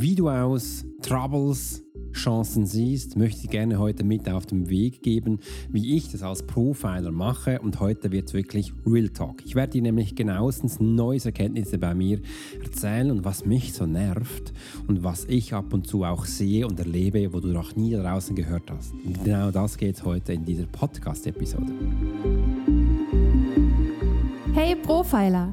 wie du aus Troubles Chancen siehst, möchte ich gerne heute mit auf den Weg geben, wie ich das als Profiler mache. Und heute wird es wirklich Real Talk. Ich werde dir nämlich genauestens neue Erkenntnisse bei mir erzählen und was mich so nervt und was ich ab und zu auch sehe und erlebe, wo du noch nie draußen gehört hast. Und genau das geht heute in dieser Podcast-Episode. Hey Profiler!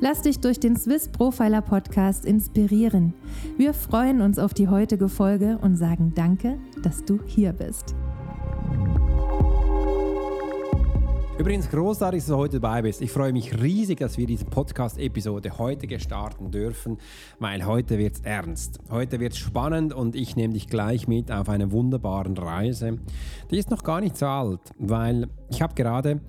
Lass dich durch den Swiss Profiler Podcast inspirieren. Wir freuen uns auf die heutige Folge und sagen Danke, dass du hier bist. Übrigens großartig, dass du heute dabei bist. Ich freue mich riesig, dass wir diese Podcast-Episode heute gestarten dürfen, weil heute wird es ernst. Heute wird es spannend und ich nehme dich gleich mit auf eine wunderbare Reise. Die ist noch gar nicht so alt, weil ich habe gerade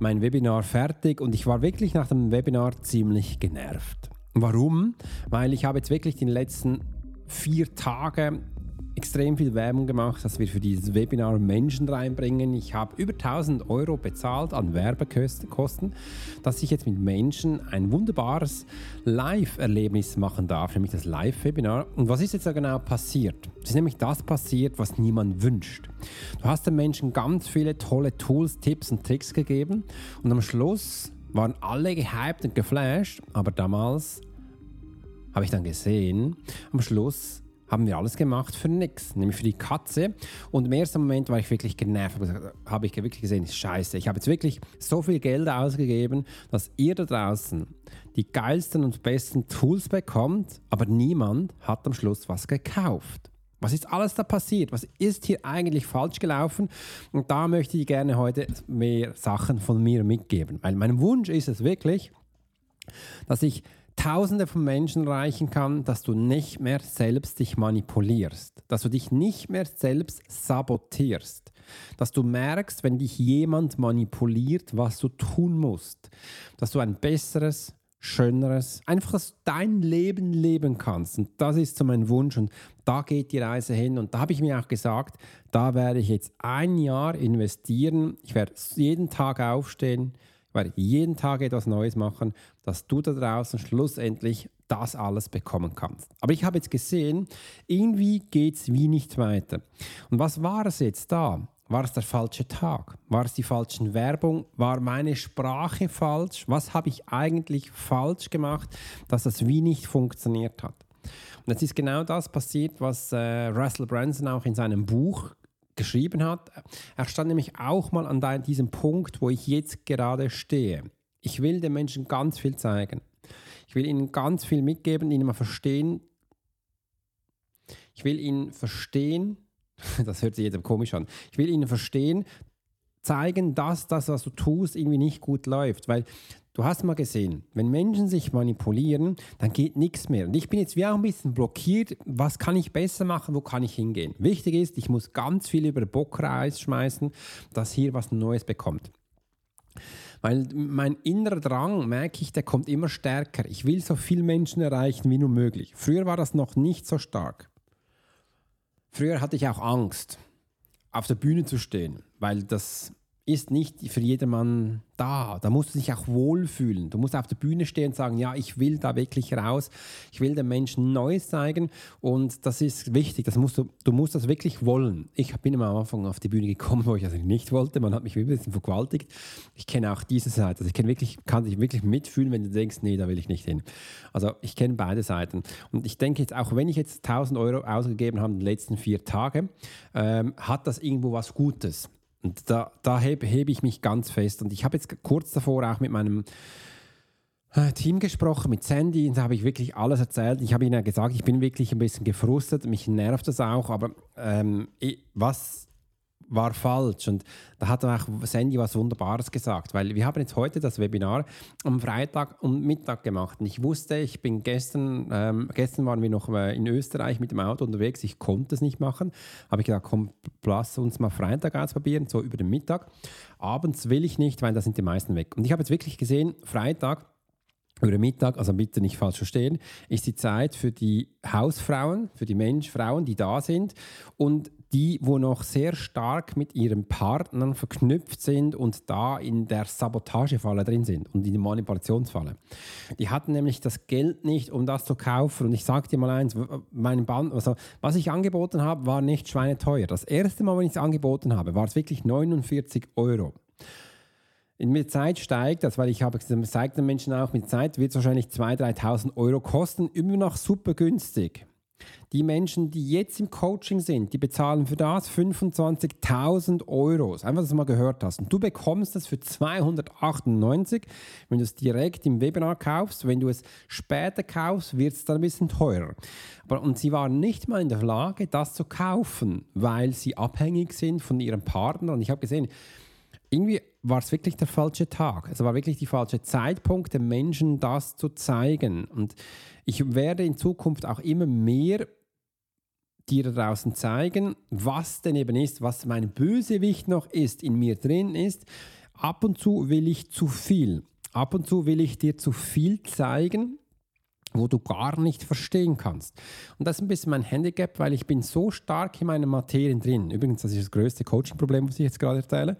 mein Webinar fertig und ich war wirklich nach dem Webinar ziemlich genervt. Warum? Weil ich habe jetzt wirklich die letzten vier Tage extrem viel Werbung gemacht, dass wir für dieses Webinar Menschen reinbringen. Ich habe über 1000 Euro bezahlt an Werbekosten, dass ich jetzt mit Menschen ein wunderbares Live-Erlebnis machen darf, nämlich das Live-Webinar. Und was ist jetzt da genau passiert? Es ist nämlich das passiert, was niemand wünscht. Du hast den Menschen ganz viele tolle Tools, Tipps und Tricks gegeben und am Schluss waren alle gehypt und geflasht, aber damals habe ich dann gesehen, am Schluss haben wir alles gemacht für nichts, nämlich für die Katze. Und im ersten Moment war ich wirklich genervt, habe ich wirklich gesehen, scheiße, ich habe jetzt wirklich so viel Geld ausgegeben, dass ihr da draußen die geilsten und besten Tools bekommt, aber niemand hat am Schluss was gekauft. Was ist alles da passiert? Was ist hier eigentlich falsch gelaufen? Und da möchte ich gerne heute mehr Sachen von mir mitgeben, weil mein Wunsch ist es wirklich, dass ich Tausende von Menschen erreichen kann, dass du nicht mehr selbst dich manipulierst, dass du dich nicht mehr selbst sabotierst, dass du merkst, wenn dich jemand manipuliert, was du tun musst, dass du ein besseres, schöneres, einfach dass dein Leben leben kannst. Und das ist so mein Wunsch und da geht die Reise hin. Und da habe ich mir auch gesagt, da werde ich jetzt ein Jahr investieren. Ich werde jeden Tag aufstehen, werde jeden Tag etwas Neues machen, dass du da draußen schlussendlich das alles bekommen kannst. Aber ich habe jetzt gesehen, irgendwie geht es wie nicht weiter. Und was war es jetzt da? War es der falsche Tag? War es die falsche Werbung? War meine Sprache falsch? Was habe ich eigentlich falsch gemacht, dass das wie nicht funktioniert hat? Und es ist genau das passiert, was äh, Russell Branson auch in seinem Buch geschrieben hat. Er stand nämlich auch mal an diesem Punkt, wo ich jetzt gerade stehe. Ich will den Menschen ganz viel zeigen. Ich will ihnen ganz viel mitgeben, ihnen mal verstehen. Ich will ihnen verstehen, das hört sich jedem komisch an. Ich will ihnen verstehen, zeigen, dass das, was du tust, irgendwie nicht gut läuft. Weil du hast mal gesehen, wenn Menschen sich manipulieren, dann geht nichts mehr. Und ich bin jetzt wie auch ein bisschen blockiert. Was kann ich besser machen? Wo kann ich hingehen? Wichtig ist, ich muss ganz viel über Bockreis schmeißen, dass hier was Neues bekommt. Weil mein innerer Drang, merke ich, der kommt immer stärker. Ich will so viele Menschen erreichen wie nur möglich. Früher war das noch nicht so stark. Früher hatte ich auch Angst, auf der Bühne zu stehen, weil das ist nicht für jedermann da. Da musst du dich auch wohlfühlen. Du musst auf der Bühne stehen und sagen, ja, ich will da wirklich raus. Ich will den Menschen Neues zeigen und das ist wichtig. Das musst du, du musst das wirklich wollen. Ich bin am Anfang auf die Bühne gekommen, wo ich das nicht wollte. Man hat mich ein bisschen vergewaltigt. Ich kenne auch diese Seite. Also ich wirklich, kann dich wirklich mitfühlen, wenn du denkst, nee, da will ich nicht hin. Also ich kenne beide Seiten. Und ich denke jetzt, auch wenn ich jetzt 1000 Euro ausgegeben habe in den letzten vier Tagen, ähm, hat das irgendwo was Gutes. Und da, da hebe, hebe ich mich ganz fest. Und ich habe jetzt kurz davor auch mit meinem äh, Team gesprochen, mit Sandy, und da habe ich wirklich alles erzählt. Ich habe ihnen gesagt, ich bin wirklich ein bisschen gefrustet, mich nervt das auch, aber ähm, was war falsch. Und da hat auch Sandy was Wunderbares gesagt, weil wir haben jetzt heute das Webinar am Freitag um Mittag gemacht. Und ich wusste, ich bin gestern, ähm, gestern waren wir noch äh, in Österreich mit dem Auto unterwegs, ich konnte es nicht machen. Habe ich gesagt, komm, lass uns mal Freitag ausprobieren, so über den Mittag. Abends will ich nicht, weil da sind die meisten weg. Und ich habe jetzt wirklich gesehen, Freitag, über Mittag, also bitte nicht falsch verstehen, ist die Zeit für die Hausfrauen, für die Menschfrauen, die da sind und die, wo noch sehr stark mit ihren Partnern verknüpft sind und da in der Sabotagefalle drin sind und in der Manipulationsfalle. Die hatten nämlich das Geld nicht, um das zu kaufen. Und ich sage dir mal eins, mein Band, also, was ich angeboten habe, war nicht schweineteuer. Das erste Mal, wenn ich es angeboten habe, war es wirklich 49 Euro. In der Zeit steigt das, weil ich habe gesagt den Menschen auch, mit Zeit wird es wahrscheinlich 2.000, 3.000 Euro kosten, immer noch super günstig. Die Menschen, die jetzt im Coaching sind, die bezahlen für das 25.000 Euro. Einfach, dass du mal gehört hast. Und du bekommst das für 298, wenn du es direkt im Webinar kaufst. Wenn du es später kaufst, wird es dann ein bisschen teurer. Aber, und sie waren nicht mal in der Lage, das zu kaufen, weil sie abhängig sind von ihrem Partner. Und ich habe gesehen, irgendwie war es wirklich der falsche Tag. Es war wirklich der falsche Zeitpunkt, den Menschen das zu zeigen. Und ich werde in Zukunft auch immer mehr dir da draußen zeigen, was denn eben ist, was mein Bösewicht noch ist, in mir drin ist. Ab und zu will ich zu viel. Ab und zu will ich dir zu viel zeigen, wo du gar nicht verstehen kannst. Und das ist ein bisschen mein Handicap, weil ich bin so stark in meinen Materien drin. Übrigens, das ist das größte Coaching-Problem, was ich jetzt gerade erzähle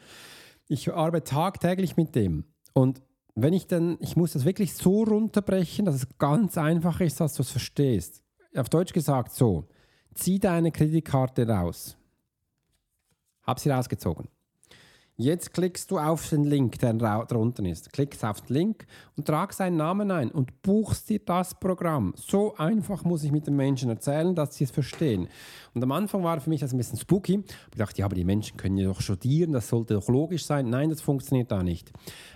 ich arbeite tagtäglich mit dem. Und wenn ich dann, ich muss das wirklich so runterbrechen, dass es ganz einfach ist, dass du es verstehst. Auf Deutsch gesagt so, zieh deine Kreditkarte raus. Hab sie rausgezogen. Jetzt klickst du auf den Link, der drunter ist. Klickst auf den Link und tragst seinen Namen ein und buchst dir das Programm. So einfach muss ich mit den Menschen erzählen, dass sie es verstehen. Und am Anfang war für mich das ein bisschen spooky. Ich dachte, ja, aber die Menschen können ja doch studieren, das sollte doch logisch sein. Nein, das funktioniert da nicht.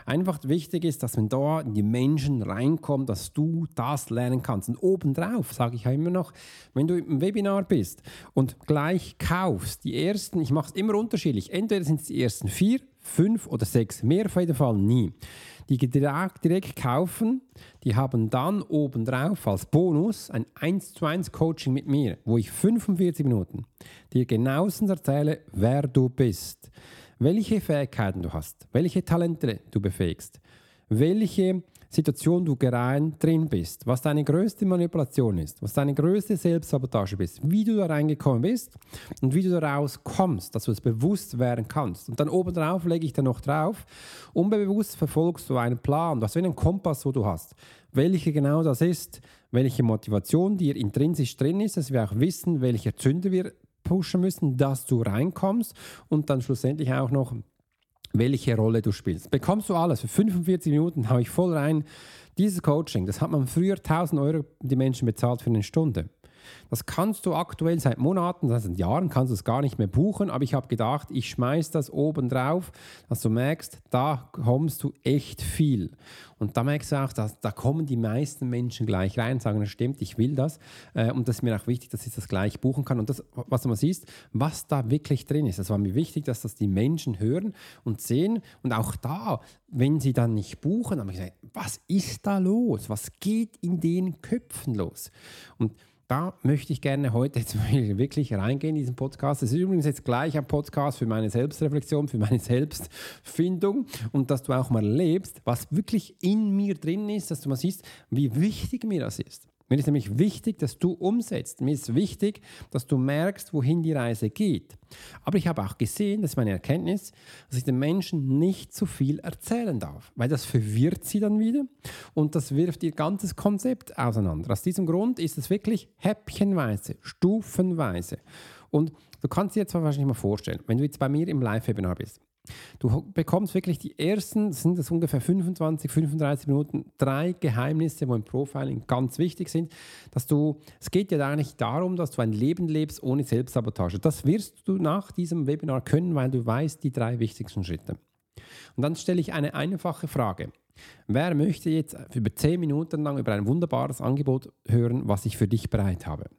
Einfach wichtig ist, dass wenn da die Menschen reinkommen, dass du das lernen kannst. Und obendrauf sage ich ja immer noch, wenn du im Webinar bist und gleich kaufst, die ersten, ich mache es immer unterschiedlich, entweder sind es die ersten vier, fünf oder sechs, mehr auf jeden Fall nie. Die direkt, kaufen, die haben dann obendrauf als Bonus ein 1 zu 1 Coaching mit mir, wo ich 45 Minuten dir genauestens erzähle, wer du bist welche Fähigkeiten du hast, welche Talente du befähigst, welche Situation du gerade drin bist, was deine größte Manipulation ist, was deine größte Selbstsabotage ist, wie du da reingekommen bist und wie du da rauskommst, dass du es bewusst werden kannst. Und dann obendrauf lege ich dann noch drauf, unbewusst verfolgst du einen Plan, das ist wie ein Kompass, wo du hast. Welche genau das ist, welche Motivation dir intrinsisch drin ist, dass wir auch wissen, welche Zünder wir pushen müssen, dass du reinkommst und dann schlussendlich auch noch, welche Rolle du spielst. Bekommst du alles. Für 45 Minuten haue ich voll rein. Dieses Coaching, das hat man früher 1000 Euro die Menschen bezahlt für eine Stunde. Das kannst du aktuell seit Monaten, seit Jahren kannst du es gar nicht mehr buchen, aber ich habe gedacht, ich schmeiße das oben drauf, dass du merkst, da kommst du echt viel. Und da merkst du auch, dass, da kommen die meisten Menschen gleich rein und sagen, das stimmt, ich will das. Äh, und das ist mir auch wichtig, dass ich das gleich buchen kann. Und das, was du mal siehst, was da wirklich drin ist. Das war mir wichtig, dass das die Menschen hören und sehen. Und auch da, wenn sie dann nicht buchen, haben wir gesagt, was ist da los? Was geht in den Köpfen los? Und da möchte ich gerne heute jetzt wirklich reingehen in diesen Podcast. Es ist übrigens jetzt gleich ein Podcast für meine Selbstreflexion, für meine Selbstfindung und dass du auch mal lebst, was wirklich in mir drin ist, dass du mal siehst, wie wichtig mir das ist. Mir ist nämlich wichtig, dass du umsetzt. Mir ist wichtig, dass du merkst, wohin die Reise geht. Aber ich habe auch gesehen, das ist meine Erkenntnis, dass ich den Menschen nicht zu viel erzählen darf, weil das verwirrt sie dann wieder und das wirft ihr ganzes Konzept auseinander. Aus diesem Grund ist es wirklich häppchenweise, stufenweise. Und du kannst dir jetzt wahrscheinlich mal vorstellen, wenn du jetzt bei mir im Live-Webinar bist, Du bekommst wirklich die ersten, sind das ungefähr 25, 35 Minuten, drei Geheimnisse, wo im Profiling ganz wichtig sind, dass du, es geht ja eigentlich darum, dass du ein Leben lebst ohne Selbstsabotage. Das wirst du nach diesem Webinar können, weil du weißt die drei wichtigsten Schritte. Und dann stelle ich eine einfache Frage. Wer möchte jetzt über 10 Minuten lang über ein wunderbares Angebot hören, was ich für dich bereit habe?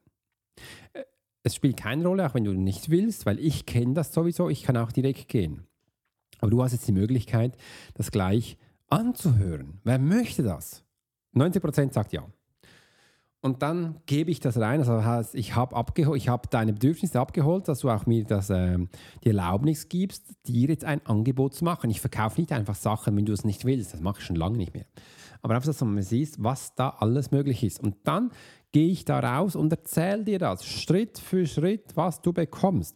Äh, es spielt keine Rolle, auch wenn du nicht willst, weil ich kenne das sowieso, ich kann auch direkt gehen. Aber du hast jetzt die Möglichkeit, das gleich anzuhören. Wer möchte das? 90% sagt ja. Und dann gebe ich das rein. Also heißt, ich habe hab deine Bedürfnisse abgeholt, dass du auch mir das, äh, die Erlaubnis gibst, dir jetzt ein Angebot zu machen. Ich verkaufe nicht einfach Sachen, wenn du es nicht willst. Das mache ich schon lange nicht mehr. Aber einfach, dass du mal siehst, was da alles möglich ist. Und dann gehe ich da raus und erzähle dir das Schritt für Schritt, was du bekommst.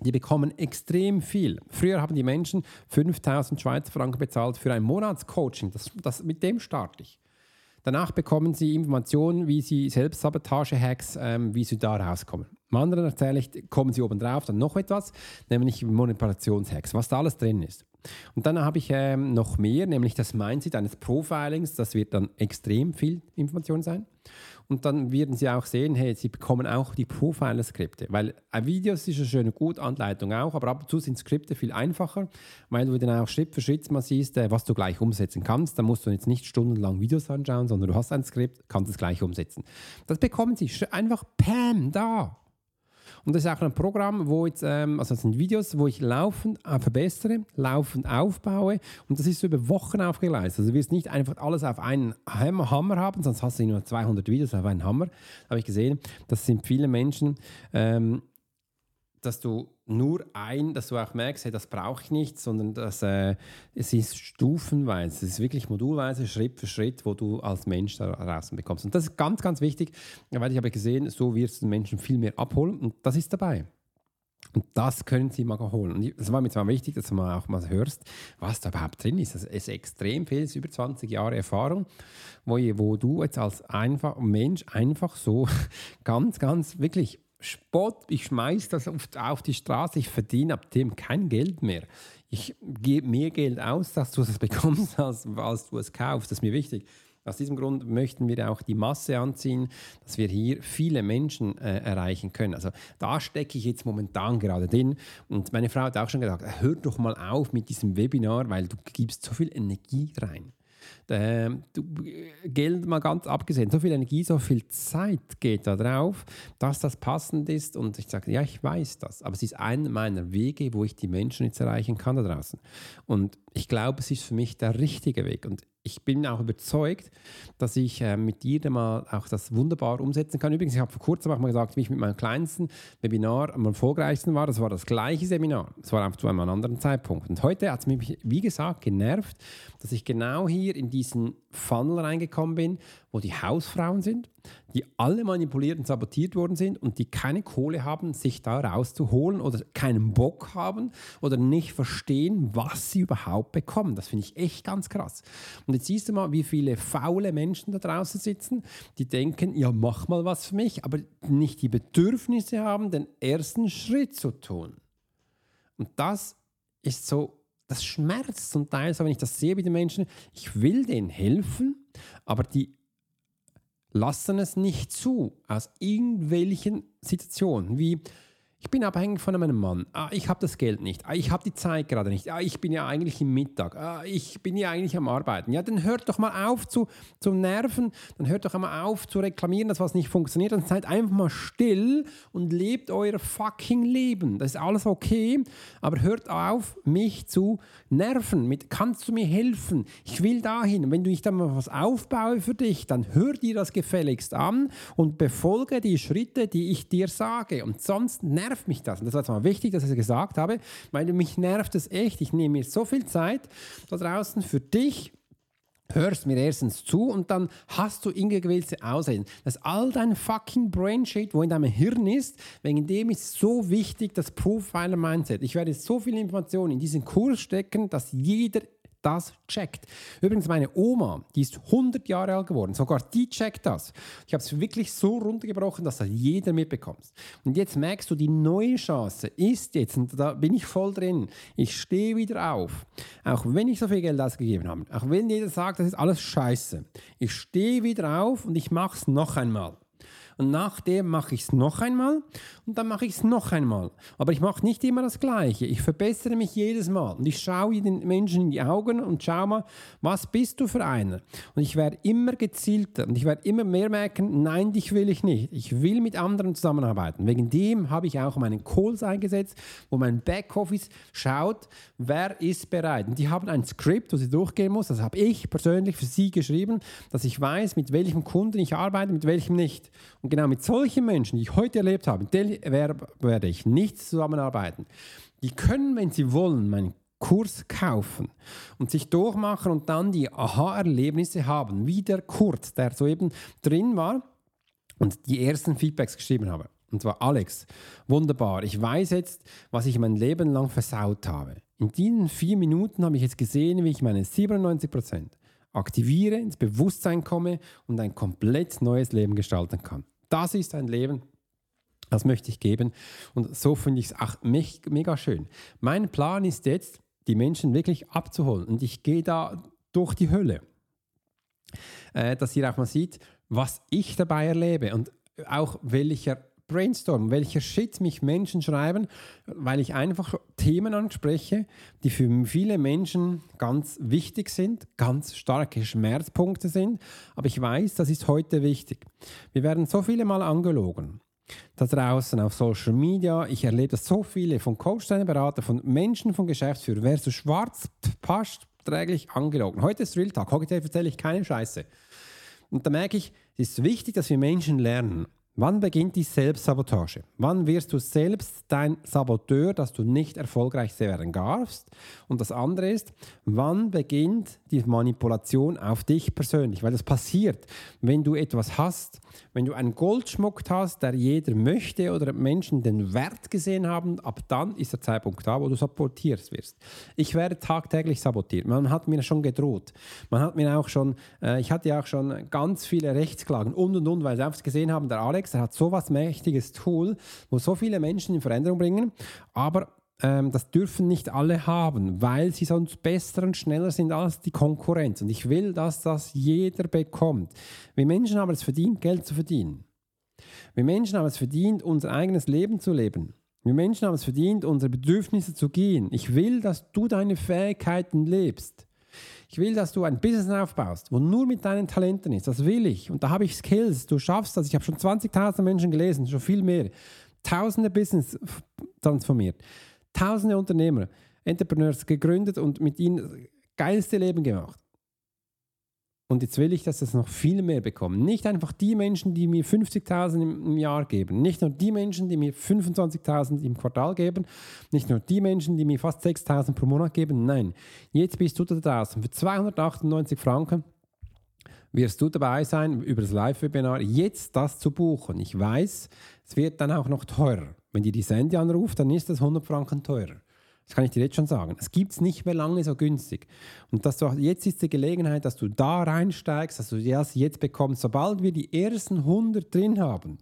Die bekommen extrem viel. Früher haben die Menschen 5000 Schweizer Franken bezahlt für ein Monatscoaching. Das, das, mit dem starte ich. Danach bekommen Sie Informationen, wie Sie Selbstsabotage-Hacks, ähm, wie Sie da rauskommen. Im anderen erzähle ich, kommen Sie oben drauf, dann noch etwas, nämlich Manipulationshacks, was da alles drin ist. Und dann habe ich ähm, noch mehr, nämlich das Mindset eines Profilings, das wird dann extrem viel Information sein. Und dann werden Sie auch sehen, hey, Sie bekommen auch die Profiler-Skripte. Weil ein Video ist eine schöne, gute Anleitung auch, aber ab und zu sind Skripte viel einfacher, weil du dann auch Schritt für Schritt mal siehst, äh, was du gleich umsetzen kannst. Da musst du jetzt nicht stundenlang Videos anschauen, sondern du hast ein Skript, kannst es gleich umsetzen. Das bekommen Sie einfach Pam da. Und das ist auch ein Programm, wo jetzt, ähm, also das sind Videos, wo ich laufend äh, verbessere, laufend aufbaue und das ist so über Wochen aufgeleistet. Also du wirst nicht einfach alles auf einen Hammer haben, sonst hast du nur 200 Videos auf einen Hammer. Habe ich gesehen, das sind viele Menschen, ähm, dass du nur ein, dass du auch merkst, hey, das brauche ich nicht, sondern dass äh, es ist stufenweise, es ist wirklich modulweise, Schritt für Schritt, wo du als Mensch da draußen bekommst. Und das ist ganz, ganz wichtig, weil ich habe gesehen, so wirst du den Menschen viel mehr abholen und das ist dabei. Und das können Sie mal holen. Und es war mir zwar wichtig, dass du mal auch mal hörst, was da überhaupt drin ist. Es ist extrem viel, es ist über 20 Jahre Erfahrung, wo, wo du jetzt als einfach Mensch einfach so ganz, ganz wirklich Spott, ich schmeiße das auf, die Straße, ich verdiene ab dem kein Geld mehr. Ich gebe mehr Geld aus, dass du es bekommst, als, als du es kaufst. Das ist mir wichtig. Aus diesem Grund möchten wir auch die Masse anziehen, dass wir hier viele Menschen äh, erreichen können. Also da stecke ich jetzt momentan gerade drin. Und meine Frau hat auch schon gesagt, hör doch mal auf mit diesem Webinar, weil du gibst so viel Energie rein. Äh, du, Geld mal ganz abgesehen, so viel Energie, so viel Zeit geht da drauf, dass das passend ist. Und ich sage, ja, ich weiß das, aber es ist einer meiner Wege, wo ich die Menschen jetzt erreichen kann da draußen. Und ich glaube, es ist für mich der richtige Weg. Und ich bin auch überzeugt, dass ich äh, mit dir mal auch das wunderbar umsetzen kann. Übrigens, ich habe vor kurzem auch mal gesagt, wie ich mit meinem kleinsten Webinar am erfolgreichsten war. Das war das gleiche Seminar. Es war einfach zu einem anderen Zeitpunkt. Und heute hat es mich, wie gesagt, genervt, dass ich genau hier in diesen Funnel reingekommen bin, wo die Hausfrauen sind, die alle manipuliert und sabotiert worden sind und die keine Kohle haben, sich da rauszuholen oder keinen Bock haben oder nicht verstehen, was sie überhaupt bekommen. Das finde ich echt ganz krass. Und jetzt siehst du mal, wie viele faule Menschen da draußen sitzen, die denken, ja, mach mal was für mich, aber nicht die Bedürfnisse haben, den ersten Schritt zu tun. Und das ist so das schmerzt zum Teil so, wenn ich das sehe bei den Menschen. Ich will denen helfen, aber die lassen es nicht zu, aus irgendwelchen Situationen, wie ich bin abhängig von einem Mann. Ah, ich habe das Geld nicht. Ah, ich habe die Zeit gerade nicht. Ah, ich bin ja eigentlich im Mittag. Ah, ich bin ja eigentlich am Arbeiten. Ja, dann hört doch mal auf zu, zu nerven. Dann hört doch mal auf zu reklamieren, dass was nicht funktioniert. Dann seid einfach mal still und lebt euer fucking Leben. Das ist alles okay. Aber hört auf, mich zu nerven. Mit, kannst du mir helfen? Ich will dahin. Wenn du ich dann mal was aufbaue für dich, dann hör dir das gefälligst an und befolge die Schritte, die ich dir sage. Und sonst nerv nervt mich das. Und das war jetzt mal wichtig, dass ich es gesagt habe, weil mich nervt es echt. Ich nehme mir so viel Zeit da draußen für dich hörst mir erstens zu und dann hast du irgendwelche Aussehen. Das ist all dein fucking Brain Shit, wo in deinem Hirn ist, wegen dem ist so wichtig das Profiler Mindset. Ich werde so viel Informationen in diesen Kurs stecken, dass jeder das checkt. Übrigens, meine Oma, die ist 100 Jahre alt geworden, sogar die checkt das. Ich habe es wirklich so runtergebrochen, dass das jeder mitbekommt. Und jetzt merkst du, die neue Chance ist jetzt, und da bin ich voll drin, ich stehe wieder auf. Auch wenn ich so viel Geld ausgegeben habe, auch wenn jeder sagt, das ist alles scheiße. Ich stehe wieder auf und ich mache es noch einmal. Und nachdem mache ich es noch einmal und dann mache ich es noch einmal. Aber ich mache nicht immer das Gleiche. Ich verbessere mich jedes Mal und ich schaue den Menschen in die Augen und schaue mal, was bist du für einer? Und ich werde immer gezielter und ich werde immer mehr merken, nein, dich will ich nicht. Ich will mit anderen zusammenarbeiten. Wegen dem habe ich auch meinen Calls eingesetzt, wo mein Backoffice schaut, wer ist bereit. Und die haben ein Skript, das sie durchgehen muss. Das habe ich persönlich für sie geschrieben, dass ich weiß, mit welchem Kunden ich arbeite, mit welchem nicht. Und genau mit solchen Menschen, die ich heute erlebt habe, werde ich nicht zusammenarbeiten. Die können, wenn sie wollen, meinen Kurs kaufen und sich durchmachen und dann die Aha-Erlebnisse haben, wie der Kurt, der soeben drin war und die ersten Feedbacks geschrieben habe. Und zwar Alex, wunderbar. Ich weiß jetzt, was ich mein Leben lang versaut habe. In diesen vier Minuten habe ich jetzt gesehen, wie ich meine 97% aktiviere, ins Bewusstsein komme und ein komplett neues Leben gestalten kann. Das ist ein Leben, das möchte ich geben. Und so finde ich es auch mega schön. Mein Plan ist jetzt, die Menschen wirklich abzuholen. Und ich gehe da durch die Hölle. Äh, dass ihr auch mal sieht, was ich dabei erlebe und auch welcher Brainstorm, welcher Shit mich Menschen schreiben, weil ich einfach Themen anspreche, die für viele Menschen ganz wichtig sind, ganz starke Schmerzpunkte sind. Aber ich weiß, das ist heute wichtig. Wir werden so viele Mal angelogen. Da draußen auf Social Media, ich erlebe das so viele von Coach, Berater, von Menschen, von Geschäftsführern. Wer so schwarz passt, träglich angelogen. Heute ist Real Talk. Heute erzähle ich keine Scheiße. Und da merke ich, es ist wichtig, dass wir Menschen lernen. Wann beginnt die Selbstsabotage? Wann wirst du selbst dein Saboteur, dass du nicht erfolgreich werden darfst? Und das andere ist, wann beginnt die Manipulation auf dich persönlich? Weil das passiert, wenn du etwas hast, wenn du einen Goldschmuck hast, der jeder möchte oder Menschen den Wert gesehen haben, ab dann ist der Zeitpunkt da, wo du sabotierst wirst. Ich werde tagtäglich sabotiert. Man hat mir schon gedroht. Man hat mir auch schon, äh, ich hatte ja auch schon ganz viele Rechtsklagen und und und, weil sie einfach gesehen haben, der Alex, der hat so was mächtiges Tool, wo so viele Menschen in Veränderung bringen, aber ähm, das dürfen nicht alle haben, weil sie sonst besser und schneller sind als die Konkurrenz. Und ich will, dass das jeder bekommt. Wir Menschen haben es verdient, Geld zu verdienen. Wir Menschen haben es verdient, unser eigenes Leben zu leben. Wir Menschen haben es verdient, unsere Bedürfnisse zu gehen. Ich will, dass du deine Fähigkeiten lebst. Ich will, dass du ein Business aufbaust, wo nur mit deinen Talenten ist. Das will ich. Und da habe ich Skills. Du schaffst das. Ich habe schon 20.000 Menschen gelesen, schon viel mehr. Tausende Business transformiert. Tausende Unternehmer, Entrepreneurs gegründet und mit ihnen geilste Leben gemacht. Und jetzt will ich, dass das noch viel mehr bekommen. Nicht einfach die Menschen, die mir 50.000 im Jahr geben. Nicht nur die Menschen, die mir 25.000 im Quartal geben. Nicht nur die Menschen, die mir fast 6.000 pro Monat geben. Nein, jetzt bist du da draußen. Für 298 Franken wirst du dabei sein, über das Live-Webinar jetzt das zu buchen. Ich weiß, es wird dann auch noch teurer. Wenn dir die Sandy anruft, dann ist das 100 Franken teurer. Das kann ich dir jetzt schon sagen. Es gibt es nicht mehr lange so günstig. Und dass du, jetzt ist die Gelegenheit, dass du da reinsteigst, dass du das jetzt bekommst. Sobald wir die ersten 100 drin haben,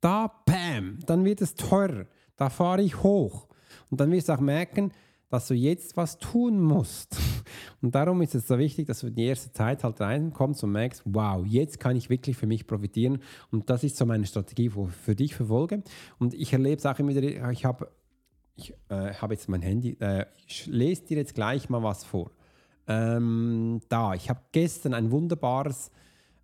da, bam, dann wird es teurer. Da fahre ich hoch. Und dann wirst du auch merken, dass du jetzt was tun musst. Und darum ist es so wichtig, dass du in die erste Zeit halt reinkommst und merkst, wow, jetzt kann ich wirklich für mich profitieren. Und das ist so meine Strategie, wo ich für dich verfolge. Und ich erlebe es auch immer wieder, ich habe ich äh, habe jetzt mein Handy, äh, ich lese dir jetzt gleich mal was vor. Ähm, da, ich habe gestern ein wunderbares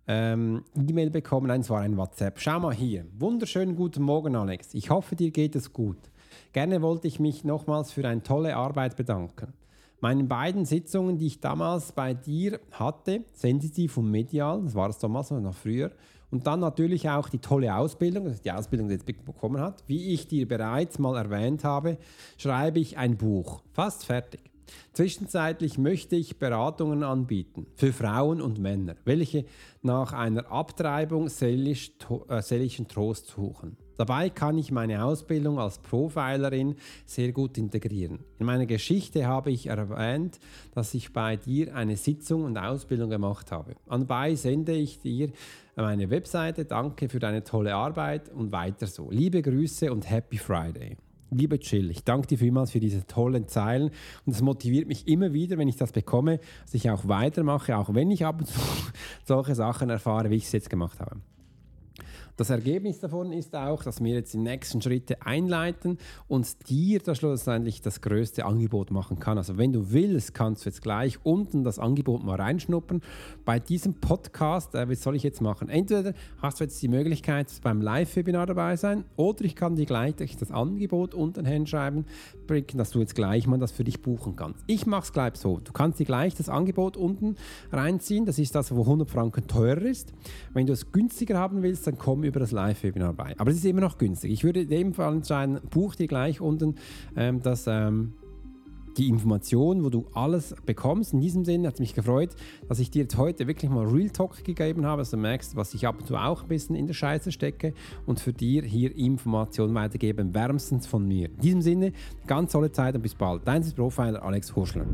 ähm, E-Mail bekommen, nein, es war ein WhatsApp. Schau mal hier. Wunderschönen guten Morgen, Alex. Ich hoffe, dir geht es gut. Gerne wollte ich mich nochmals für eine tolle Arbeit bedanken. Meine beiden Sitzungen, die ich damals bei dir hatte, sensitiv und medial, das war es damals noch früher, und dann natürlich auch die tolle Ausbildung, die Ausbildung, die jetzt bekommen hat. Wie ich dir bereits mal erwähnt habe, schreibe ich ein Buch. Fast fertig. Zwischenzeitlich möchte ich Beratungen anbieten für Frauen und Männer, welche nach einer Abtreibung äh, seelischen Trost suchen. Dabei kann ich meine Ausbildung als Profilerin sehr gut integrieren. In meiner Geschichte habe ich erwähnt, dass ich bei dir eine Sitzung und Ausbildung gemacht habe. Anbei sende ich dir meine Webseite. Danke für deine tolle Arbeit und weiter so. Liebe Grüße und Happy Friday. Liebe Chill, ich danke dir vielmals für diese tollen Zeilen und es motiviert mich immer wieder, wenn ich das bekomme, dass ich auch weitermache, auch wenn ich ab und zu solche Sachen erfahre, wie ich es jetzt gemacht habe. Das Ergebnis davon ist auch, dass wir jetzt die nächsten Schritte einleiten und dir da schlussendlich das größte Angebot machen kann. Also wenn du willst, kannst du jetzt gleich unten das Angebot mal reinschnuppern. Bei diesem Podcast, äh, was soll ich jetzt machen? Entweder hast du jetzt die Möglichkeit, beim Live-Webinar dabei sein oder ich kann dir gleich das Angebot unten hinschreiben, dass du jetzt gleich mal das für dich buchen kannst. Ich mache es gleich so. Du kannst dir gleich das Angebot unten reinziehen. Das ist das, wo 100 Franken teurer ist. Wenn du es günstiger haben willst, dann komm über das Live-Webinar bei. Aber es ist immer noch günstig. Ich würde in dem Fall entscheiden, buch dir gleich unten ähm, das ähm, die Information, wo du alles bekommst. In diesem Sinne hat es mich gefreut, dass ich dir jetzt heute wirklich mal Real Talk gegeben habe, dass du merkst, was ich ab und zu auch ein bisschen in der Scheiße stecke und für dir hier Informationen weitergeben, wärmstens von mir. In diesem Sinne, ganz tolle Zeit und bis bald. Dein Profiler Alex Hurschler.